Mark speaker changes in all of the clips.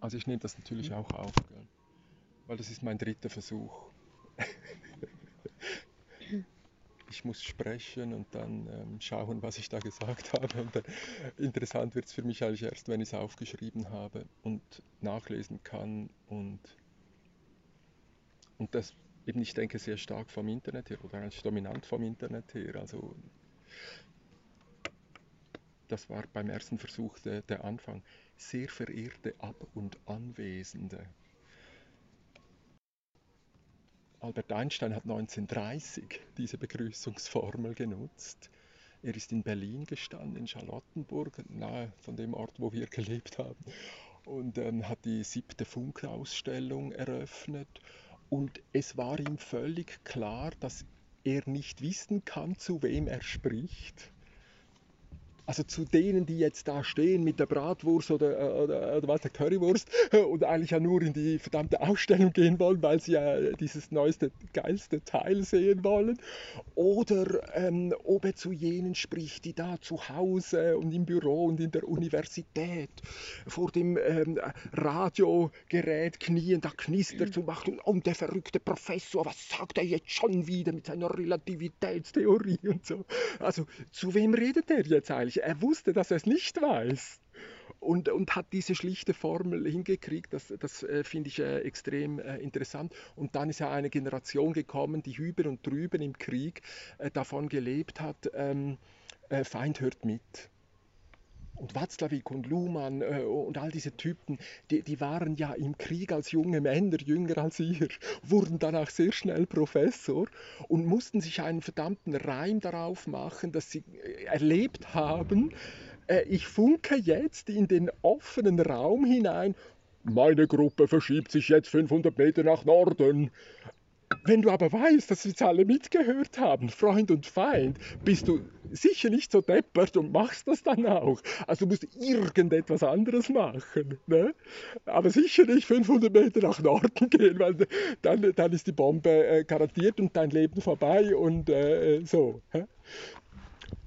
Speaker 1: Also ich nehme das natürlich auch auf, gell? weil das ist mein dritter Versuch. ich muss sprechen und dann ähm, schauen, was ich da gesagt habe. Und dann, interessant wird es für mich eigentlich erst, wenn ich es aufgeschrieben habe und nachlesen kann und, und das eben, ich denke, sehr stark vom Internet her oder eigentlich dominant vom Internet her. Also das war beim ersten Versuch der, der Anfang. Sehr verehrte Ab- und Anwesende. Albert Einstein hat 1930 diese Begrüßungsformel genutzt. Er ist in Berlin gestanden, in Charlottenburg, nahe von dem Ort, wo wir gelebt haben, und ähm, hat die siebte Funkausstellung eröffnet. Und es war ihm völlig klar, dass er nicht wissen kann, zu wem er spricht also zu denen, die jetzt da stehen mit der Bratwurst oder, äh, oder, oder was, der Currywurst und eigentlich ja nur in die verdammte Ausstellung gehen wollen, weil sie ja dieses neueste, geilste Teil sehen wollen. Oder ähm, ob er zu jenen spricht, die da zu Hause und im Büro und in der Universität vor dem ähm, Radiogerät knien, da knistert und macht und der verrückte Professor, was sagt er jetzt schon wieder mit seiner Relativitätstheorie und so. Also zu wem redet er jetzt eigentlich? Er wusste, dass er es nicht weiß. Und, und hat diese schlichte Formel hingekriegt. Das, das äh, finde ich äh, extrem äh, interessant. Und dann ist ja eine Generation gekommen, die hüben und drüben im Krieg äh, davon gelebt hat, ähm, äh, Feind hört mit. Und Watzlawick und Luhmann äh, und all diese Typen, die, die, waren ja im Krieg als junge Männer, jünger als ihr, wurden danach sehr schnell Professor und mussten sich einen verdammten Reim darauf machen, dass sie äh, erlebt haben, äh, ich funke jetzt in den offenen Raum hinein, meine Gruppe verschiebt sich jetzt 500 Meter nach Norden. Wenn du aber weißt, dass jetzt alle mitgehört haben, Freund und Feind, bist du sicher nicht so deppert und machst das dann auch. Also du musst irgendetwas anderes machen. Ne? Aber sicher nicht 500 Meter nach Norden gehen, weil dann, dann ist die Bombe äh, garantiert und dein Leben vorbei und äh, so. Hä?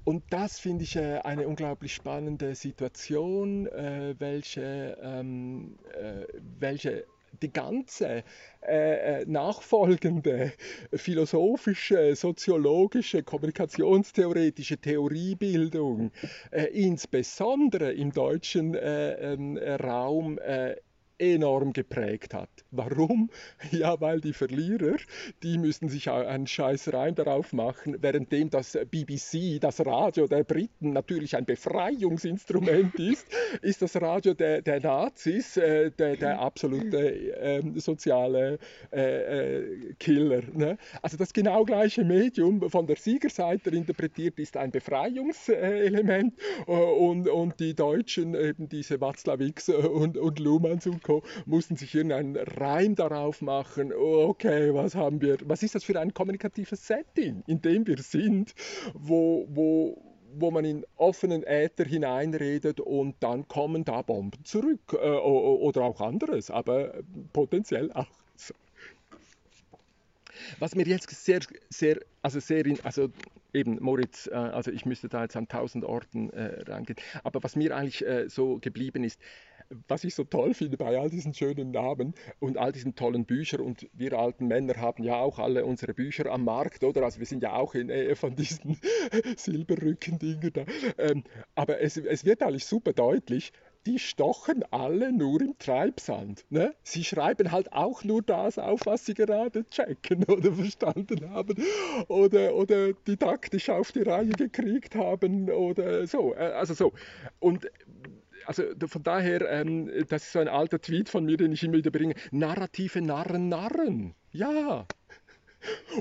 Speaker 1: Und das finde ich äh, eine unglaublich spannende Situation, äh, welche, ähm, äh, welche die ganze äh, äh, nachfolgende philosophische, soziologische, kommunikationstheoretische Theoriebildung, äh, insbesondere im deutschen äh, ähm, Raum, äh, enorm geprägt hat. Warum? Ja, weil die Verlierer, die müssen sich einen scheiß Reim darauf machen, währenddem das BBC, das Radio der Briten natürlich ein Befreiungsinstrument ist, ist das Radio der, der Nazis äh, der, der, absolute äh, soziale äh, äh, Killer. Ne? Also das genau gleiche Medium von der Siegerseite interpretiert ist ein Befreiungselement äh, und, und die Deutschen, eben diese Watzlawicks und, und Luhmanns und Co Co. mussten sich irgendeinen Reim darauf machen. Okay, was haben wir? Was ist das für ein kommunikatives Setting, in dem wir sind, wo, wo, wo man in offenen Äther hineinredet und dann kommen da Bomben zurück äh, oder auch anderes, aber potenziell auch so. Was mir jetzt sehr, sehr, also sehr, in, also eben Moritz, äh, also ich müsste da jetzt an tausend Orten äh, reingehen, aber was mir eigentlich äh, so geblieben ist, was ich so toll finde bei all diesen schönen Namen und all diesen tollen Büchern und wir alten Männer haben ja auch alle unsere Bücher am Markt, oder? Also wir sind ja auch in Nähe von diesen Silberrücken-Dinger da. Ähm, aber es, es wird eigentlich super deutlich, die stochen alle nur im Treibsand. Ne? Sie schreiben halt auch nur das auf, was sie gerade checken oder verstanden haben oder, oder didaktisch auf die Reihe gekriegt haben oder so. Äh, also so. Und also von daher, ähm, das ist so ein alter Tweet von mir, den ich immer wieder bringe. Narrative Narren, Narren. Ja.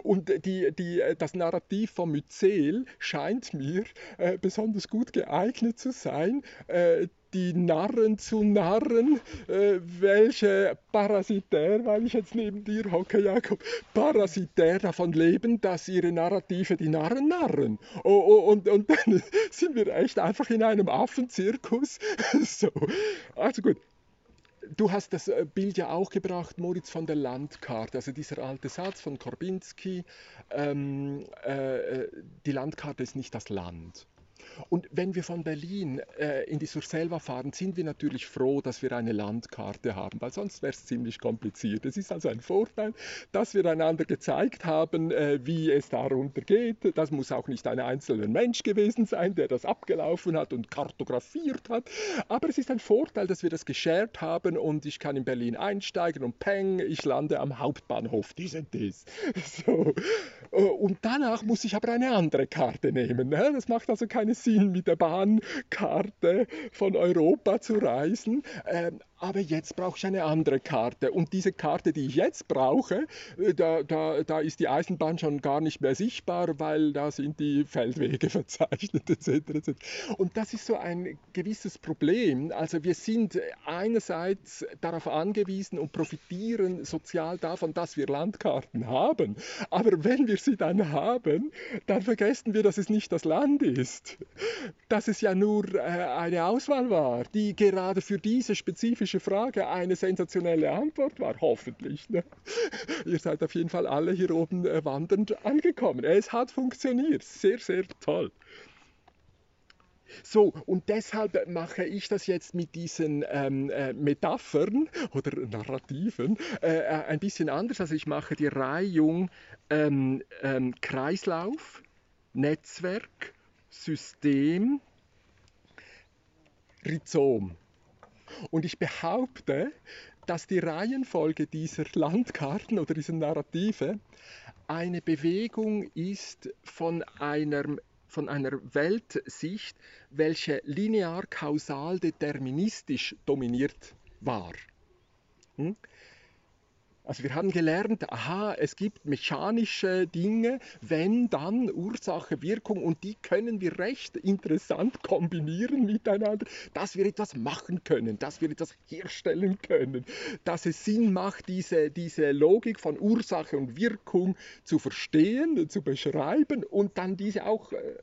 Speaker 1: Und die, die, das Narrativ von Myzel scheint mir äh, besonders gut geeignet zu sein, äh, die Narren zu narren, äh, welche parasitär, weil ich jetzt neben dir hocke, Jakob, parasitär davon leben, dass ihre Narrative die Narren narren. Oh, oh, und, und dann sind wir echt einfach in einem Affenzirkus. so. Also gut, Du hast das äh, Bild ja auch gebracht, Moritz, von der Landkarte, also dieser alte Satz von Korbinski, ähm, äh, äh die Landkarte ist nicht das Land. Und wenn wir von Berlin äh, in die Surselva fahren, sind wir natürlich froh, dass wir eine Landkarte haben, weil sonst wäre es ziemlich kompliziert. Es ist also ein Vorteil, dass wir einander gezeigt haben, äh, wie es darunter geht. Das muss auch nicht ein einzelner Mensch gewesen sein, der das abgelaufen hat und kartografiert hat. Aber es ist ein Vorteil, dass wir das geshared haben und ich kann in Berlin einsteigen und peng, ich lande am Hauptbahnhof. Dies und dies. So. Und danach muss ich aber eine andere Karte nehmen. Ne? Das macht also keinen Sinn, mit der Bahnkarte von Europa zu reisen. Ähm, aber jetzt brauche ich eine andere Karte. Und diese Karte, die ich jetzt brauche, äh, da, da, da ist die Eisenbahn schon gar nicht mehr sichtbar, weil da sind die Feldwege verzeichnet etc. etc. Und das ist so ein gewisses Problem. Also wir sind einerseits darauf angewiesen und profitieren sozial davon, dass wir Landkarten haben. Aber wenn wir sie dann haben, dann vergessen wir, dass es nicht das Land ist. Dass es ja nur äh, eine Auswahl war, die gerade für diese spezifische Frage eine sensationelle Antwort war, hoffentlich. Ne? Ihr seid auf jeden Fall alle hier oben äh, wandernd angekommen. Es hat funktioniert, sehr, sehr toll. So, und deshalb mache ich das jetzt mit diesen ähm, äh, Metaphern oder Narrativen äh, äh ein bisschen anders. Also ich mache die Reihung ähm, ähm, Kreislauf, Netzwerk, System, Rhizom. Und ich behaupte, dass die Reihenfolge dieser Landkarten oder dieser Narrative eine Bewegung ist von einer, von einer Weltsicht, welche linear kausal deterministisch dominiert war. Hm? Also wir haben gelernt, aha, es gibt mechanische Dinge, wenn dann Ursache, Wirkung und die können wir recht interessant kombinieren miteinander, dass wir etwas machen können, dass wir etwas herstellen können, dass es Sinn macht, diese, diese Logik von Ursache und Wirkung zu verstehen, zu beschreiben und dann diese auch äh,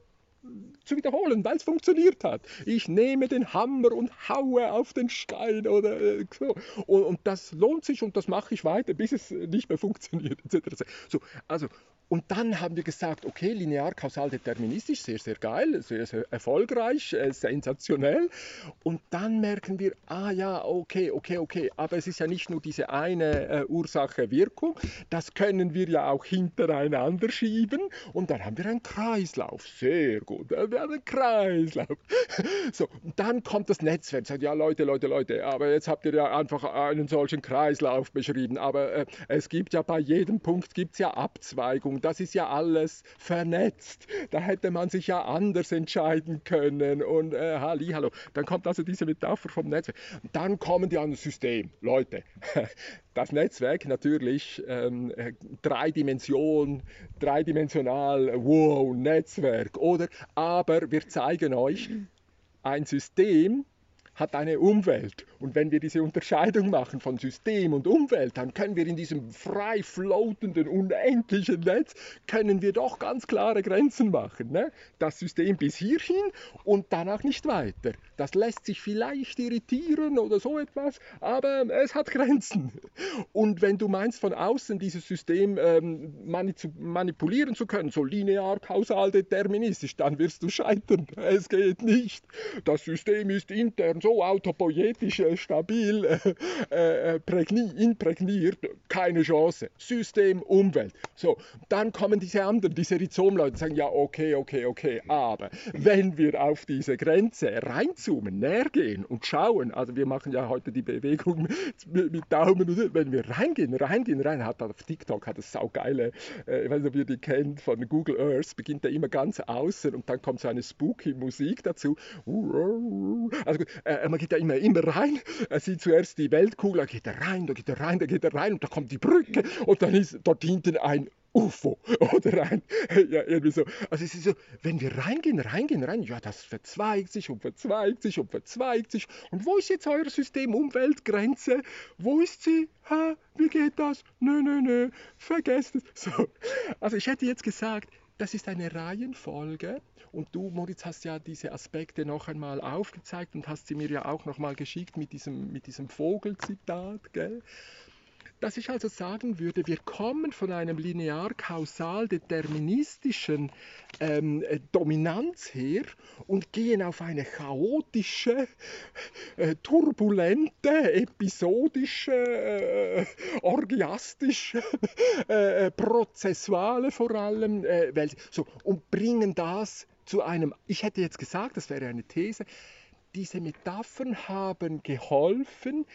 Speaker 1: zu wiederholen, weil es funktioniert hat. Ich nehme den Hammer und haue auf den Stein oder äh, so. Und, und, das lohnt sich und das mache ich weiter, bis es nicht mehr funktioniert. Etc. So, also und dann haben wir gesagt, okay, linear kausal deterministisch, sehr, sehr geil, sehr, sehr erfolgreich, äh, sensationell. Und dann merken wir, ah ja, okay, okay, okay, aber es ist ja nicht nur diese eine äh, Ursache-Wirkung, das können wir ja auch hintereinander schieben. Und dann haben wir einen Kreislauf, sehr gut, wir haben einen Kreislauf. so, und dann kommt das Netzwerk, sagt, ja Leute, Leute, Leute, aber jetzt habt ihr ja einfach einen solchen Kreislauf beschrieben, aber äh, es gibt ja bei jedem Punkt gibt's ja Abzweigungen das ist ja alles vernetzt. Da hätte man sich ja anders entscheiden können und äh, hallo. Dann kommt also diese Metapher vom Netzwerk. Dann kommen die an das System. Leute, das Netzwerk natürlich ähm, äh, drei Dimensionen, dreidimensional, wow, Netzwerk, oder? Aber wir zeigen euch ein System, hat eine Umwelt. Und wenn wir diese Unterscheidung machen von System und Umwelt, dann können wir in diesem frei floatenden, unendlichen Netz, können wir doch ganz klare Grenzen machen. Ne? Das System bis hierhin und danach nicht weiter. Das lässt sich vielleicht irritieren oder so etwas, aber es hat Grenzen. Und wenn du meinst, von außen dieses System ähm, manipulieren zu können, so linear, kausal, deterministisch, dann wirst du scheitern. Es geht nicht. Das System ist intern so so autopoietisch äh, stabil äh, äh, imprägniert, keine Chance. System, Umwelt. So, dann kommen diese anderen, diese Rhizomleute, sagen, ja, okay, okay, okay, aber wenn wir auf diese Grenze reinzoomen, näher gehen und schauen, also wir machen ja heute die Bewegung mit, mit Daumen, wenn wir reingehen, reingehen, rein, hat auf TikTok hat das saugeile, äh, ich weiß nicht, ob ihr die kennt, von Google Earth, beginnt er immer ganz außen und dann kommt so eine spooky Musik dazu. Also äh, man geht ja immer, immer rein. Er sieht zuerst die Weltkugel, da geht er rein, da geht er rein, da geht er rein und da kommt die Brücke und dann ist dort hinten ein UFO oder ein, ja, irgendwie so. Also es ist so, wenn wir reingehen, reingehen, rein, ja, das verzweigt sich und verzweigt sich und verzweigt sich. Und wo ist jetzt euer System Umweltgrenze? Wo ist sie? Ha, wie geht das? Nö, nö, nö, vergesst es. So. Also ich hätte jetzt gesagt, das ist eine Reihenfolge und du, Moritz, hast ja diese Aspekte noch einmal aufgezeigt und hast sie mir ja auch noch mal geschickt mit diesem, mit diesem Vogelzitat. Gell? Dass ich also sagen würde, wir kommen von einem linear-kausal-deterministischen ähm, äh, Dominanz her und gehen auf eine chaotische, äh, turbulente, episodische, äh, orgiastische, äh, äh, prozessuale vor allem Welt. So, und bringen das zu einem, ich hätte jetzt gesagt, das wäre eine These, diese Metaphern haben geholfen,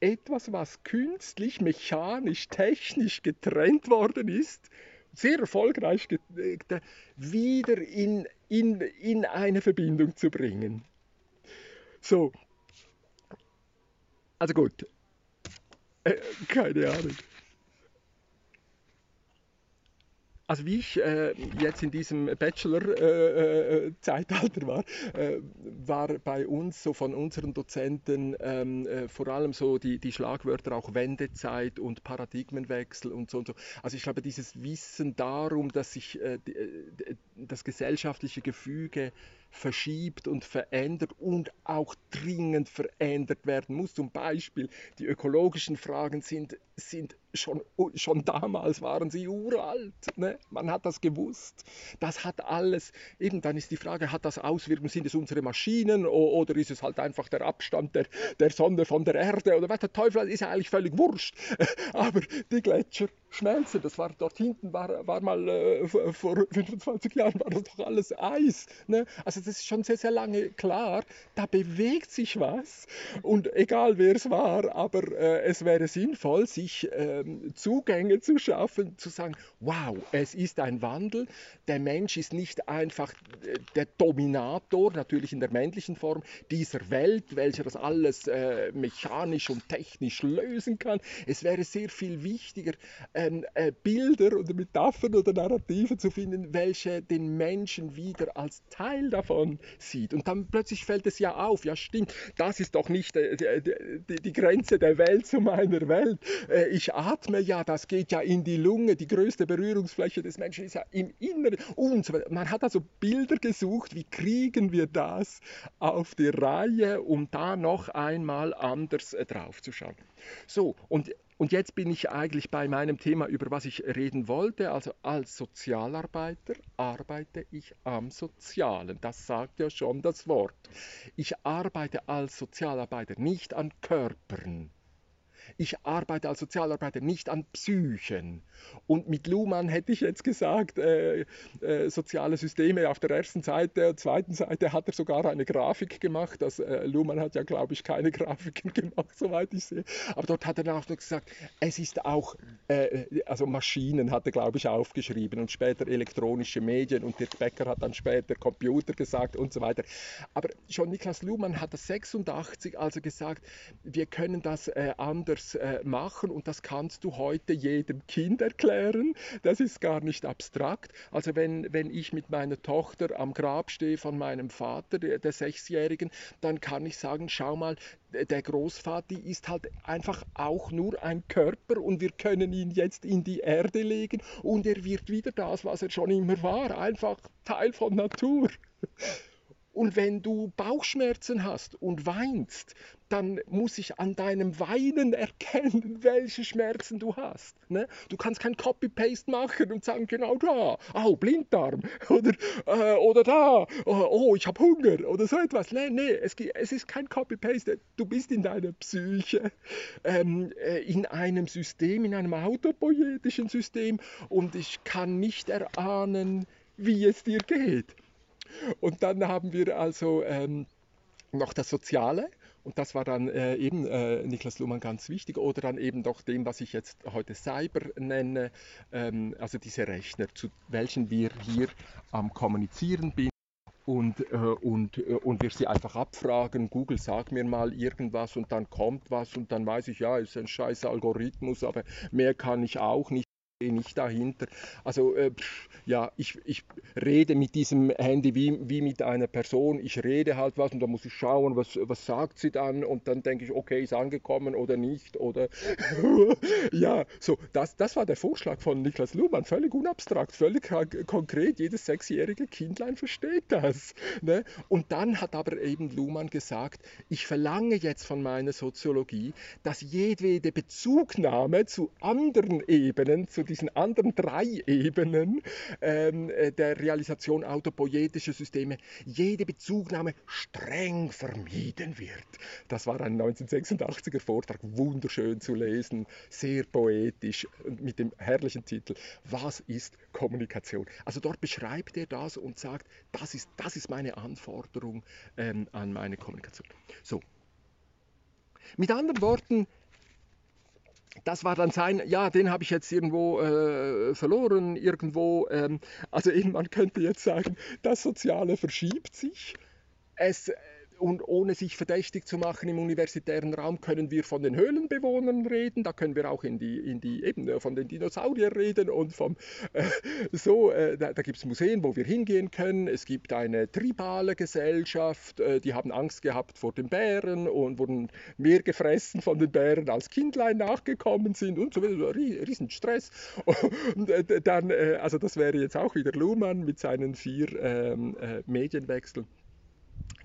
Speaker 1: etwas, was künstlich, mechanisch, technisch getrennt worden ist, sehr erfolgreich wieder in, in, in eine Verbindung zu bringen. So, also gut, äh, keine Ahnung. Also wie ich äh, jetzt in diesem Bachelor-Zeitalter äh, äh war, äh, war bei uns so von unseren Dozenten ähm, äh, vor allem so die, die Schlagwörter auch Wendezeit und Paradigmenwechsel und so und so. Also ich glaube, dieses Wissen darum, dass sich äh, das gesellschaftliche Gefüge verschiebt und verändert und auch dringend verändert werden muss. Zum Beispiel die ökologischen Fragen sind, sind schon, schon damals waren sie uralt. Ne? Man hat das gewusst. Das hat alles, eben dann ist die Frage, hat das Auswirkungen, sind es unsere Maschinen oder ist es halt einfach der Abstand der, der Sonne von der Erde oder was der Teufel, ist ja eigentlich völlig wurscht. Aber die Gletscher schmelzen, das war dort hinten, war, war mal äh, vor 25 Jahren, war das doch alles Eis. Ne? Also das ist schon sehr, sehr lange klar, da bewegt sich was und egal wer es war, aber äh, es wäre sinnvoll, sich äh, Zugänge zu schaffen, zu sagen, wow, es ist ein Wandel, der Mensch ist nicht einfach äh, der Dominator, natürlich in der männlichen Form, dieser Welt, welcher das alles äh, mechanisch und technisch lösen kann. Es wäre sehr viel wichtiger, ähm, äh, Bilder oder Metaphern oder Narrative zu finden, welche den Menschen wieder als Teil davon sieht. Und dann plötzlich fällt es ja auf, ja stimmt, das ist doch nicht äh, die, die, Grenze der Welt zu meiner Welt. Äh, ich atme ja, das geht ja in die Lunge, die größte Berührungsfläche des Menschen ist ja im Inneren und so. Man hat also Bilder gesucht, wie kriegen wir das auf die Reihe, um da noch einmal anders äh, drauf zu schauen. So, und und jetzt bin ich eigentlich bei meinem Thema, über was ich reden wollte. Also als Sozialarbeiter arbeite ich am Sozialen. Das sagt ja schon das Wort. Ich arbeite als Sozialarbeiter nicht an Körpern ich arbeite als Sozialarbeiter nicht an Psychen. Und mit Luhmann hätte ich jetzt gesagt, äh, äh, soziale Systeme auf der ersten Seite, zweiten Seite hat er sogar eine Grafik gemacht. Das, äh, Luhmann hat ja, glaube ich, keine Grafiken gemacht, soweit ich sehe. Aber dort hat er dann auch noch gesagt, es ist auch, äh, also Maschinen hat er, glaube ich, aufgeschrieben und später elektronische Medien und Dirk Becker hat dann später Computer gesagt und so weiter. Aber schon Niklas Luhmann hat das 86 also gesagt, wir können das äh, anders anders äh, machen und das kannst du heute jedem Kind erklären. Das ist gar nicht abstrakt. Also wenn, wenn ich mit meiner Tochter am Grab stehe von meinem Vater, der, der Sechsjährigen, dann kann ich sagen, schau mal, der Großvater ist halt einfach auch nur ein Körper und wir können ihn jetzt in die Erde legen und er wird wieder das, was er schon immer war, einfach Teil von Natur. Und wenn du Bauchschmerzen hast und weinst, dann muss ich an deinem Weinen erkennen, welche Schmerzen du hast. Ne? Du kannst kein Copy-Paste machen und sagen, genau da, oh, Blinddarm, oder, äh, oder da, oh, oh ich habe Hunger, oder so etwas. Nee, nee, es, es ist kein Copy-Paste. Du bist in deiner Psyche, ähm, äh, in einem System, in einem autopoietischen System und ich kann nicht erahnen, wie es dir geht. Und dann haben wir also ähm, noch das Soziale. Und das war dann äh, eben äh, Niklas Luhmann ganz wichtig. Oder dann eben doch dem, was ich jetzt heute Cyber nenne, ähm, also diese Rechner, zu welchen wir hier am Kommunizieren bin und, äh, und, äh, und wir sie einfach abfragen, Google sag mir mal irgendwas und dann kommt was und dann weiß ich, ja, ist ein scheiß Algorithmus, aber mehr kann ich auch nicht. Nicht dahinter. Also äh, ja, ich, ich rede mit diesem Handy wie, wie mit einer Person. Ich rede halt was und da muss ich schauen, was, was sagt sie dann und dann denke ich, okay, ist angekommen oder nicht oder ja, so, das, das war der Vorschlag von Niklas Luhmann, völlig unabstrakt, völlig konkret, jedes sechsjährige Kindlein versteht das. Ne? Und dann hat aber eben Luhmann gesagt, ich verlange jetzt von meiner Soziologie, dass jedwede Bezugnahme zu anderen Ebenen, zu diesen anderen drei Ebenen ähm, äh, der Realisation autopoietischer Systeme jede Bezugnahme streng vermieden wird. Das war ein 1986er Vortrag, wunderschön zu lesen, sehr poetisch mit dem herrlichen Titel Was ist Kommunikation? Also dort beschreibt er das und sagt, das ist, das ist meine Anforderung ähm, an meine Kommunikation. So. Mit anderen Worten, das war dann sein, ja, den habe ich jetzt irgendwo äh, verloren, irgendwo. Ähm, also eben, man könnte jetzt sagen, das Soziale verschiebt sich. Es und ohne sich verdächtig zu machen im universitären Raum können wir von den Höhlenbewohnern reden, da können wir auch in die, in die eben äh, von den Dinosauriern reden und vom äh, so, äh, da, da gibt es Museen, wo wir hingehen können. Es gibt eine tribale Gesellschaft, äh, die haben Angst gehabt vor den Bären und wurden mehr gefressen von den Bären als Kindlein nachgekommen sind und so weiter. Riesen Stress. Und äh, dann, äh, also das wäre jetzt auch wieder Luhmann mit seinen vier ähm, Medienwechseln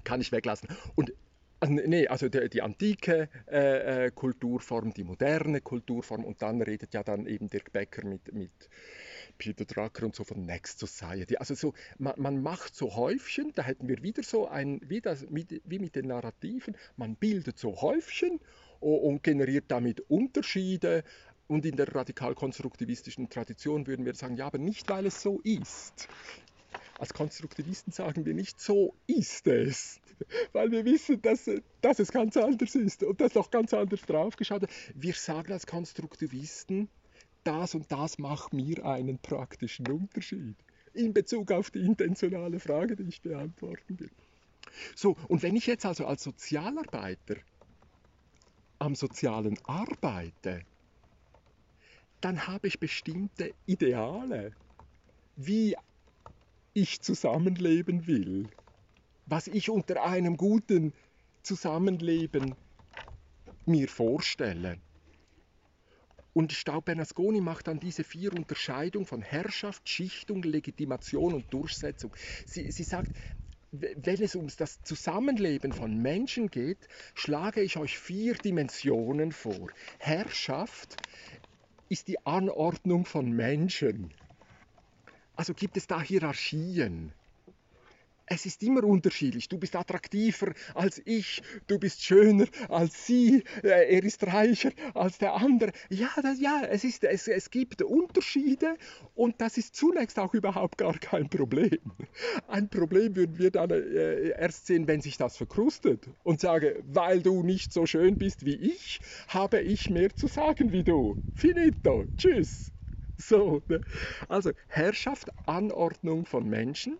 Speaker 1: kann ich weglassen. Und also, nee, also die, die antike äh, äh, Kulturform, die moderne Kulturform und dann redet ja dann eben Dirk Becker mit, mit Peter Drucker und so von Next Society. Also so, man, man macht so Häufchen, da hätten wir wieder so ein, wie, das, wie, wie mit den Narrativen, man bildet so Häufchen und, und generiert damit Unterschiede, und in der radikal-konstruktivistischen Tradition würden wir sagen, ja, aber nicht, weil es so ist. Als Konstruktivisten sagen wir nicht, so ist es, weil wir wissen, dass, dass es ganz anders ist und dass noch ganz anders draufgeschaut wird. Wir sagen als Konstruktivisten, das und das macht mir einen praktischen Unterschied in Bezug auf die intentionale Frage, die ich beantworten will. So, und wenn ich jetzt also als Sozialarbeiter am Sozialen arbeite, dann habe ich bestimmte Ideale, wie ich zusammenleben will, was ich unter einem guten Zusammenleben mir vorstelle. Und Staub Bernasconi macht dann diese vier Unterscheidungen von Herrschaft, Schichtung, Legitimation und Durchsetzung. Sie, sie sagt, wenn es um das Zusammenleben von Menschen geht, schlage ich euch vier Dimensionen vor. Herrschaft ist die Anordnung von Menschen. Also gibt es da Hierarchien. Es ist immer unterschiedlich. Du bist attraktiver als ich, du bist schöner als sie, äh, er ist reicher als der andere. Ja, das, ja es, ist, es, es gibt Unterschiede und das ist zunächst auch überhaupt gar kein Problem. Ein Problem würden wir dann äh, erst sehen, wenn sich das verkrustet und sage, weil du nicht so schön bist wie ich, habe ich mehr zu sagen wie du. Finito. Tschüss. So, ne? Also Herrschaft, Anordnung von Menschen.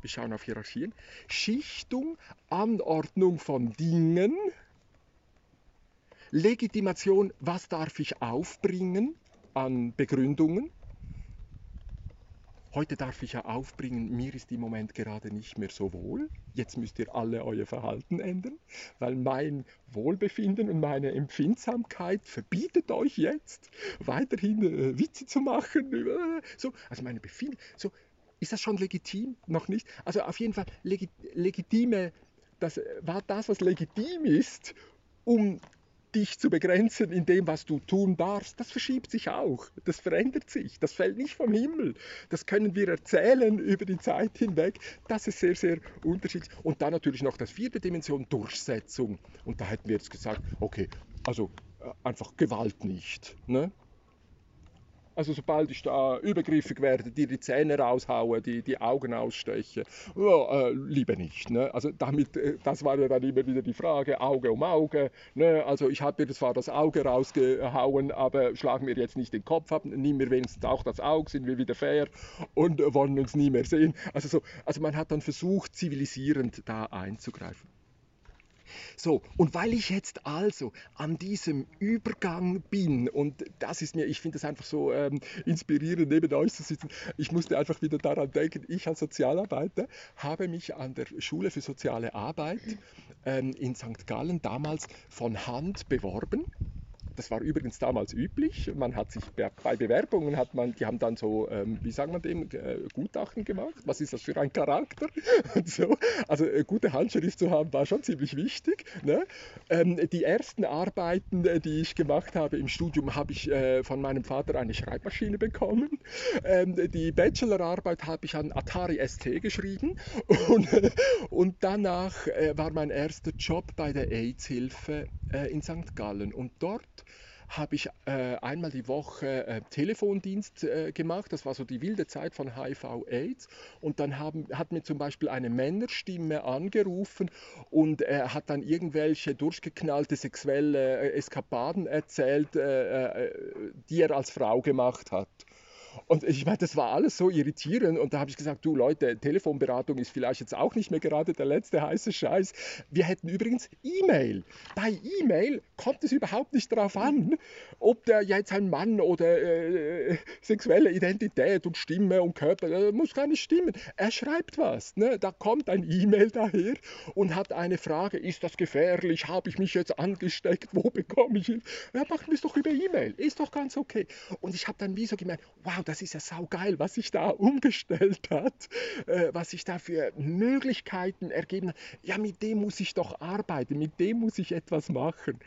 Speaker 1: Wir schauen auf Hierarchien. Schichtung, Anordnung von Dingen. Legitimation, was darf ich aufbringen an Begründungen. Heute darf ich ja aufbringen, mir ist im Moment gerade nicht mehr so wohl. Jetzt müsst ihr alle euer Verhalten ändern, weil mein Wohlbefinden und meine Empfindsamkeit verbietet euch jetzt weiterhin äh, Witze zu machen. Äh, so, also meine Befinden. So, ist das schon legitim? Noch nicht? Also auf jeden Fall legi legitime, das war das, was legitim ist, um dich zu begrenzen in dem, was du tun darfst, das verschiebt sich auch. Das verändert sich. Das fällt nicht vom Himmel. Das können wir erzählen über die Zeit hinweg. Das ist sehr, sehr unterschiedlich. Und dann natürlich noch das vierte Dimension, Durchsetzung. Und da hätten wir jetzt gesagt, okay, also äh, einfach Gewalt nicht. Ne? Also sobald ich da übergriffig werde, dir die Zähne raushaue, die, die Augen aussteche, ja, äh, lieber nicht. Ne? Also damit, äh, das war ja dann immer wieder die Frage, Auge um Auge. Ne? Also ich habe dir zwar das Auge rausgehauen, aber schlag mir jetzt nicht den Kopf ab, nimm mir wenigstens auch das Auge, sind wir wieder fair und wollen uns nie mehr sehen. Also, so, also man hat dann versucht, zivilisierend da einzugreifen. So, und weil ich jetzt also an diesem Übergang bin, und das ist mir, ich finde es einfach so ähm, inspirierend, neben euch zu sitzen, ich musste einfach wieder daran denken, ich als Sozialarbeiter habe mich an der Schule für soziale Arbeit ähm, in St. Gallen damals von Hand beworben das war übrigens damals üblich. Man hat sich bei Bewerbungen hat man, die haben dann so, ähm, wie sagt man dem, äh, Gutachten gemacht. Was ist das für ein Charakter? Und so. Also äh, gute Handschrift zu haben war schon ziemlich wichtig. Ne? Ähm, die ersten Arbeiten, äh, die ich gemacht habe im Studium, habe ich äh, von meinem Vater eine Schreibmaschine bekommen. Ähm, die Bachelorarbeit habe ich an Atari ST geschrieben und, und danach äh, war mein erster Job bei der AIDS-Hilfe äh, in St. Gallen und dort habe ich äh, einmal die Woche äh, Telefondienst äh, gemacht. Das war so die wilde Zeit von HIV-Aids. Und dann haben, hat mir zum Beispiel eine Männerstimme angerufen und hat dann irgendwelche durchgeknallte sexuelle äh, Eskapaden erzählt, äh, äh, die er als Frau gemacht hat. Und ich meine, das war alles so irritierend. Und da habe ich gesagt, du Leute, Telefonberatung ist vielleicht jetzt auch nicht mehr gerade der letzte heiße Scheiß. Wir hätten übrigens E-Mail. Bei E-Mail kommt es überhaupt nicht darauf an, ob der jetzt ein Mann oder äh, sexuelle Identität und Stimme und Körper, äh, muss gar nicht stimmen. Er schreibt was. Ne? Da kommt ein E-Mail daher und hat eine Frage, ist das gefährlich? Habe ich mich jetzt angesteckt? Wo bekomme ich ihn? Ja, machen wir es doch über E-Mail. Ist doch ganz okay. Und ich habe dann wie so gemeint, wow, wow, das ist ja saugeil, was sich da umgestellt hat, äh, was sich da für Möglichkeiten ergeben hat. Ja, mit dem muss ich doch arbeiten, mit dem muss ich etwas machen.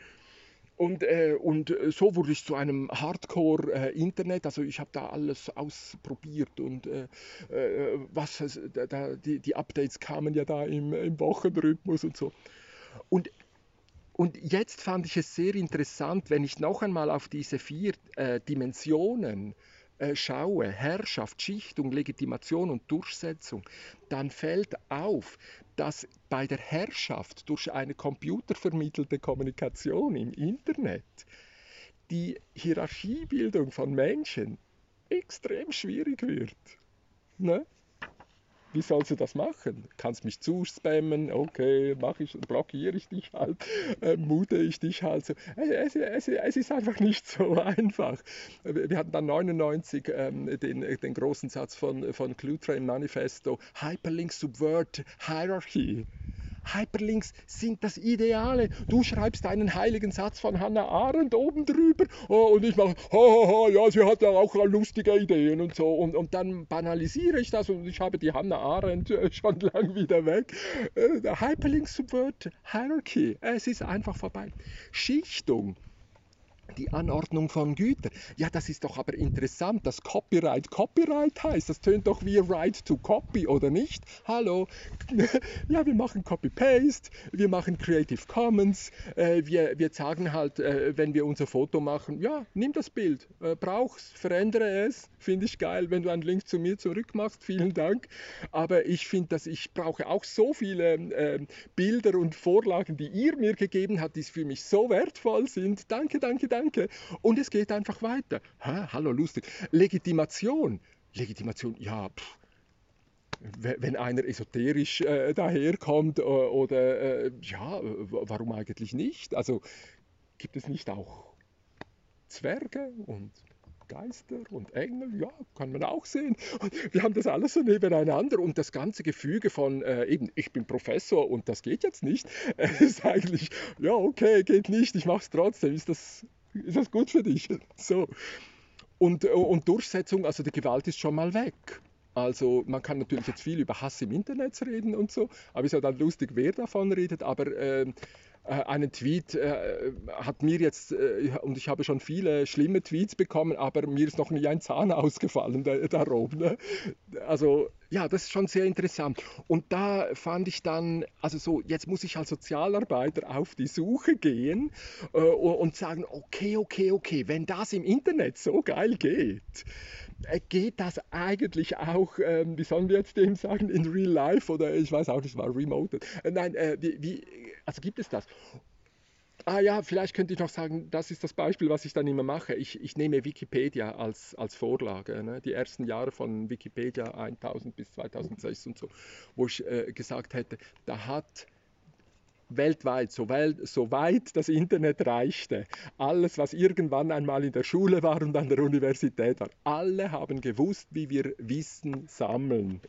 Speaker 1: Und, äh, und so wurde ich zu einem Hardcore-Internet, äh, also ich habe da alles ausprobiert und äh, äh was, da, die, die, Updates kamen ja da im, im Wochenrhythmus und so. Und und jetzt fand ich es sehr interessant, wenn ich noch einmal auf diese vier äh, Dimensionen äh, schaue, Herrschaft, Schichtung, Legitimation und Durchsetzung, dann fällt auf, dass bei der Herrschaft durch eine computervermittelte Kommunikation im Internet die Hierarchiebildung von Menschen extrem schwierig wird. Ne? Wie sollst du das machen? Kannst mich zuspammen, okay, mache ich, blockiere ich dich halt, äh, mute ich dich halt so. Es, es, es, ist einfach nicht so einfach. Wir hatten dann 99 ähm, den, den großen Satz von, von Cluetrain Manifesto, Hyperlinks subvert Hierarchy. Hyperlinks sind das Ideale. Du schreibst einen heiligen Satz von Hannah Arendt oben drüber oh, und ich mache, ha, ja, sie hat ja auch lustige Ideen und so. Und, und dann banalisiere ich das und ich habe die Hannah Arendt äh, schon lang wieder weg. Äh, Hyperlinks subvert Hierarchy. Es ist einfach vorbei. Schichtung die Anordnung von Gütern. Ja, das ist doch aber interessant, dass Copyright Copyright heißt. Das tönt doch wie Right to Copy, oder nicht? Hallo? Ja, wir machen Copy-Paste, wir machen Creative Commons, äh, wir, wir sagen halt, äh, wenn wir unser Foto machen, ja, nimm das Bild, äh, brauch's, verändere es, finde ich geil, wenn du einen Link zu mir zurückmachst, vielen Dank. Aber ich finde, dass ich brauche auch so viele äh, Bilder und Vorlagen, die ihr mir gegeben habt, die für mich so wertvoll sind. Danke, danke, danke. Und es geht einfach weiter. Ha, hallo, lustig. Legitimation. Legitimation, ja, pff wenn einer esoterisch äh, daherkommt äh, oder äh, ja, warum eigentlich nicht? Also gibt es nicht auch Zwerge und Geister und Engel, ja, kann man auch sehen. Und wir haben das alles so nebeneinander und das ganze Gefüge von äh, eben, ich bin Professor und das geht jetzt nicht, äh, ist eigentlich, ja, okay, geht nicht, ich mache es trotzdem. Ist das, ist das gut für dich? So. Und, und Durchsetzung, also die Gewalt ist schon mal weg. Also man kann natürlich jetzt viel über Hass im Internet reden und so, aber es ist ja dann lustig, wer davon redet, aber äh, äh, einen Tweet äh, hat mir jetzt, äh, und ich habe schon viele schlimme Tweets bekommen, aber mir ist noch nie ein Zahn ausgefallen da, darum. Ne? Also ja, das ist schon sehr interessant. Und da fand ich dann, also so, jetzt muss ich als Sozialarbeiter auf die Suche gehen äh, und sagen, okay, okay, okay, wenn das im Internet so geil geht, äh, geht das eigentlich auch, ähm, wie sollen wir jetzt dem sagen, in real life oder ich weiß auch nicht, war remote. Äh, nein, äh, wie, wie, also gibt es das? Ah ja, vielleicht könnte ich noch sagen, das ist das Beispiel, was ich dann immer mache. Ich, ich nehme Wikipedia als, als Vorlage. Ne? Die ersten Jahre von Wikipedia 1000 bis 2006 und so, wo ich äh, gesagt hätte, da hat weltweit, soweit, soweit das Internet reichte, alles, was irgendwann einmal in der Schule war und an der Universität war, alle haben gewusst, wie wir Wissen sammeln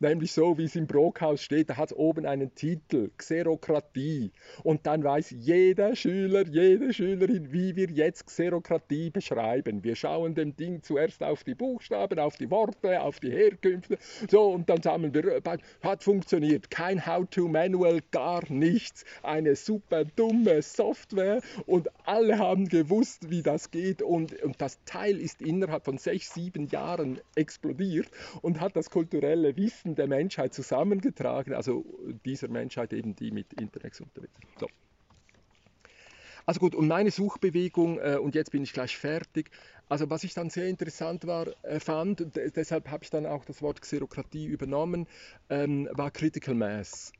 Speaker 1: nämlich so, wie es im Brockhaus steht, da hat es oben einen Titel, Xerokratie. Und dann weiß jeder Schüler, jede Schülerin, wie wir jetzt Xerokratie beschreiben. Wir schauen dem Ding zuerst auf die Buchstaben, auf die Worte, auf die Herkünfte, so, und dann sammeln wir, äh, hat funktioniert. Kein How-to-Manual, gar nichts. Eine super dumme Software und alle haben gewusst, wie das geht und, und das Teil ist innerhalb von sechs, sieben Jahren explodiert und hat das kulturelle Wissen Schichten der Menschheit zusammengetragen, also dieser Menschheit eben die mit Internet unterwegs sind. So. Also gut, und meine Suchbewegung, äh, und jetzt bin ich gleich fertig, also was ich dann sehr interessant war, äh, fand, deshalb habe ich dann auch das Wort Xerokratie übernommen, ähm, war Critical Mass.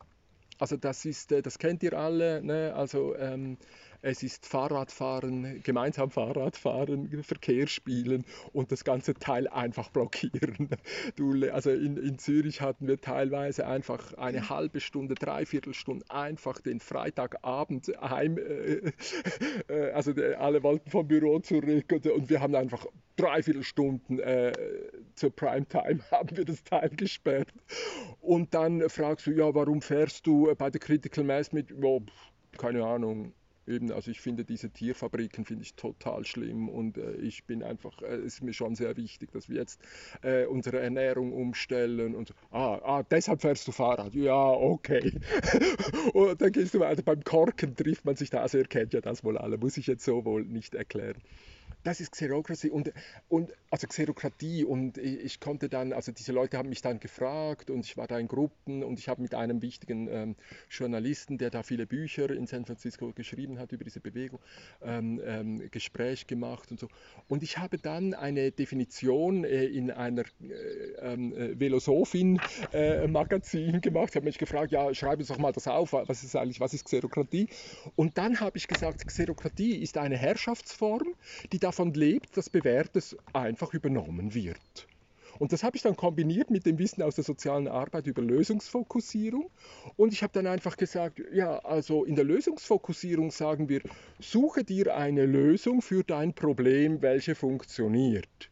Speaker 1: Also das ist, äh, das kennt ihr alle, ne? also ähm, es ist Fahrradfahren, gemeinsam Fahrradfahren, Verkehr spielen und das ganze Teil einfach blockieren. Du, also in, in Zürich hatten wir teilweise einfach eine halbe Stunde, dreiviertel Stunde einfach den Freitagabend heim, äh, äh, also die, alle wollten vom Büro zurück und, und wir haben einfach dreiviertel Stunden äh, zur Primetime haben wir das Teil gesperrt. Und dann fragst du, ja, warum fährst du bei der Critical Mass mit? Oh, keine Ahnung, eben, also ich finde diese Tierfabriken finde ich total schlimm und äh, ich bin einfach, äh, es ist mir schon sehr wichtig, dass wir jetzt äh, unsere Ernährung umstellen und. Ah, ah, deshalb fährst du Fahrrad? Ja, okay. und dann gehst du weiter. Beim Korken trifft man sich da, also ihr kennt ja das wohl alle, muss ich jetzt so wohl nicht erklären das ist Xerokratie und, und also Xerokratie und ich konnte dann, also diese Leute haben mich dann gefragt und ich war da in Gruppen und ich habe mit einem wichtigen ähm, Journalisten, der da viele Bücher in San Francisco geschrieben hat über diese Bewegung, ähm, ähm, Gespräch gemacht und so. Und ich habe dann eine Definition äh, in einer äh, ähm, äh, Philosophin-Magazin äh, gemacht. Ich habe mich gefragt, ja, schreibe doch mal das auf, was ist eigentlich, was ist Xerokratie? Und dann habe ich gesagt, Xerokratie ist eine Herrschaftsform, die davon lebt, dass Bewährtes einfach übernommen wird. Und das habe ich dann kombiniert mit dem Wissen aus der sozialen Arbeit über Lösungsfokussierung. Und ich habe dann einfach gesagt, ja, also in der Lösungsfokussierung sagen wir, suche dir eine Lösung für dein Problem, welche funktioniert.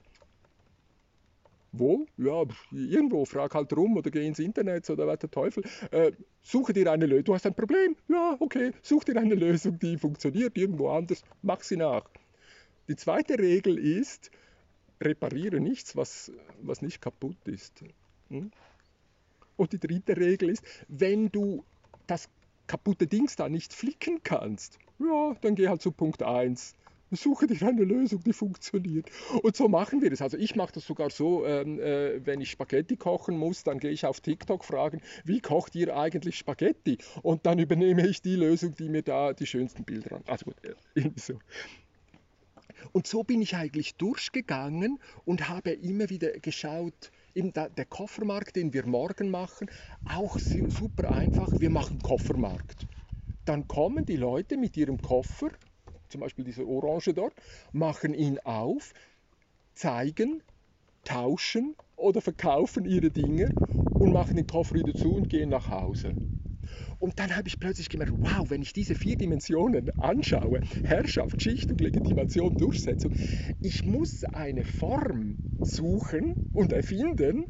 Speaker 1: Wo? Ja, irgendwo, frag halt rum oder geh ins Internet oder was der Teufel. Äh, suche dir eine Lösung. Du hast ein Problem? Ja, okay. Such dir eine Lösung, die funktioniert irgendwo anders. Mach sie nach. Die zweite Regel ist, repariere nichts, was, was nicht kaputt ist. Hm? Und die dritte Regel ist, wenn du das kaputte Dings da nicht flicken kannst, ja, dann geh halt zu Punkt 1. Suche dir eine Lösung, die funktioniert. Und so machen wir das. Also ich mache das sogar so, ähm, äh, wenn ich Spaghetti kochen muss, dann gehe ich auf TikTok fragen, wie kocht ihr eigentlich Spaghetti? Und dann übernehme ich die Lösung, die mir da die schönsten Bilder an. Also gut, irgendwie so. Und so bin ich eigentlich durchgegangen und habe immer wieder geschaut, eben der Koffermarkt, den wir morgen machen, auch super einfach, wir machen Koffermarkt. Dann kommen die Leute mit ihrem Koffer, zum Beispiel diese Orange dort, machen ihn auf, zeigen, tauschen oder verkaufen ihre Dinge und machen den Koffer wieder zu und gehen nach Hause. Und dann habe ich plötzlich gemerkt, wow, wenn ich diese vier Dimensionen anschaue, Herrschaft, Schichtung, Legitimation, Durchsetzung, ich muss eine Form suchen und erfinden,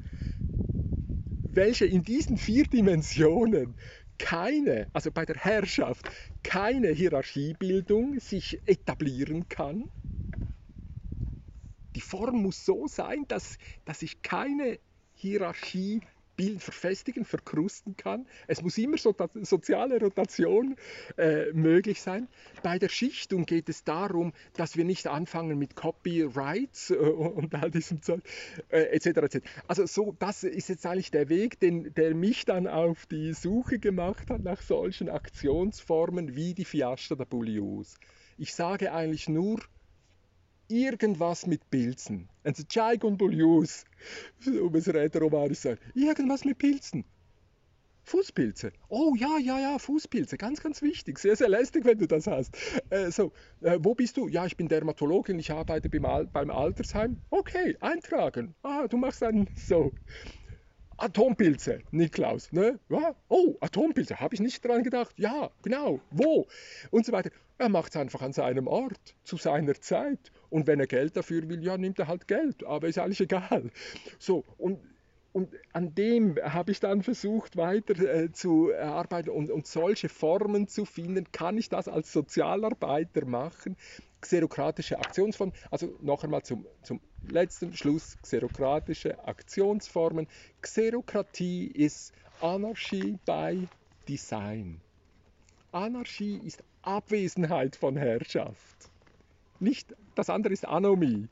Speaker 1: welche in diesen vier Dimensionen keine, also bei der Herrschaft, keine Hierarchiebildung sich etablieren kann. Die Form muss so sein, dass, dass ich keine Hierarchie Bild verfestigen, verkrusten kann. Es muss immer so soziale Rotation äh, möglich sein. Bei der Schichtung geht es darum, dass wir nicht anfangen mit Copyrights äh, und all diesem Zeug äh, etc. etc. Also so, das ist jetzt eigentlich der Weg, den, der mich dann auf die Suche gemacht hat nach solchen Aktionsformen wie die Fiasta da Bullius. Ich sage eigentlich nur, irgendwas mit Pilzen. Zeig und Bullius, um es rätoromanisch zu sagen. Irgendwas mit Pilzen. Fußpilze. Oh ja, ja, ja, Fußpilze. Ganz, ganz wichtig. Sehr, sehr lästig, wenn du das hast. Äh, so, äh, wo bist du? Ja, ich bin Dermatologin, ich arbeite beim, Al beim Altersheim. Okay, eintragen. Ah, du machst einen so. Atompilze, Niklaus, ne? Ja, oh, Atompilze, habe ich nicht dran gedacht. Ja, genau, wo? Und so weiter. Er macht es einfach an seinem Ort, zu seiner Zeit. Und wenn er Geld dafür will, ja, nimmt er halt Geld, aber ist eigentlich egal. So, und und an dem habe ich dann versucht weiter äh, zu arbeiten und, und solche Formen zu finden. Kann ich das als Sozialarbeiter machen? Xerokratische Aktionsformen. Also noch einmal zum, zum letzten Schluss. Xerokratische Aktionsformen. Xerokratie ist Anarchie bei Design. Anarchie ist Abwesenheit von Herrschaft. Nicht das andere ist Anomie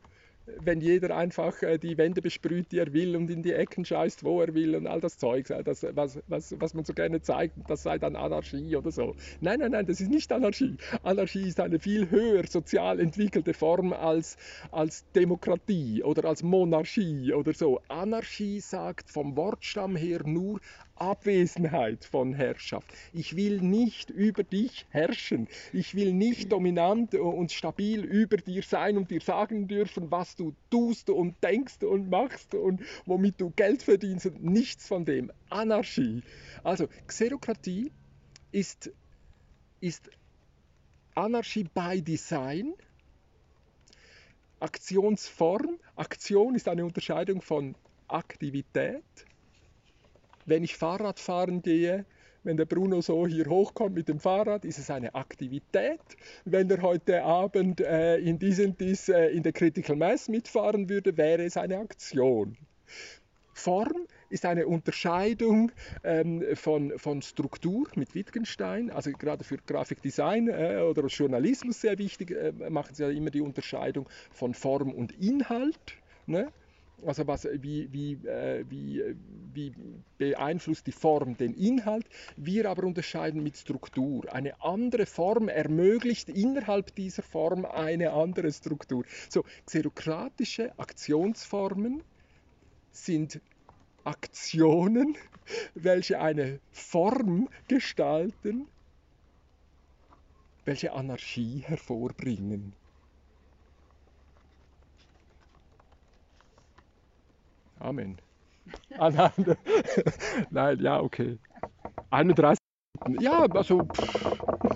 Speaker 1: wenn jeder einfach äh, die Wände besprüht, die er will und in die Ecken scheißt, wo er will und all das Zeug, äh, das, was, was, was man so gerne zeigt, das sei dann Anarchie oder so. Nein, nein, nein, das ist nicht Anarchie. Anarchie ist eine viel höher sozial entwickelte Form als, als Demokratie oder als Monarchie oder so. Anarchie sagt vom Wortstamm her nur Abwesenheit von Herrschaft. Ich will nicht über dich herrschen. Ich will nicht dominant und stabil über dir sein und dir sagen dürfen, was du tust und denkst und machst und womit du Geld verdienst. Nichts von dem. Anarchie. Also Xerokratie ist, ist Anarchie by Design. Aktionsform. Aktion ist eine Unterscheidung von Aktivität wenn ich Fahrrad fahren gehe, wenn der Bruno so hier hochkommt mit dem Fahrrad, ist es eine Aktivität. Wenn er heute Abend äh, in diesem dies äh, in der Critical Mass mitfahren würde, wäre es eine Aktion. Form ist eine Unterscheidung ähm, von, von Struktur mit Wittgenstein, also gerade für Grafikdesign äh, oder Journalismus sehr wichtig, äh, machen sie ja immer die Unterscheidung von Form und Inhalt. Ne? Also was, wie, wie, äh, wie, wie beeinflusst die Form den Inhalt? Wir aber unterscheiden mit Struktur. Eine andere Form ermöglicht innerhalb dieser Form eine andere Struktur. So, xerokratische Aktionsformen sind Aktionen, welche eine Form gestalten, welche Anarchie hervorbringen. Amen. Ah, nein, nein, ja, okay. 31. Ja, also. Pff.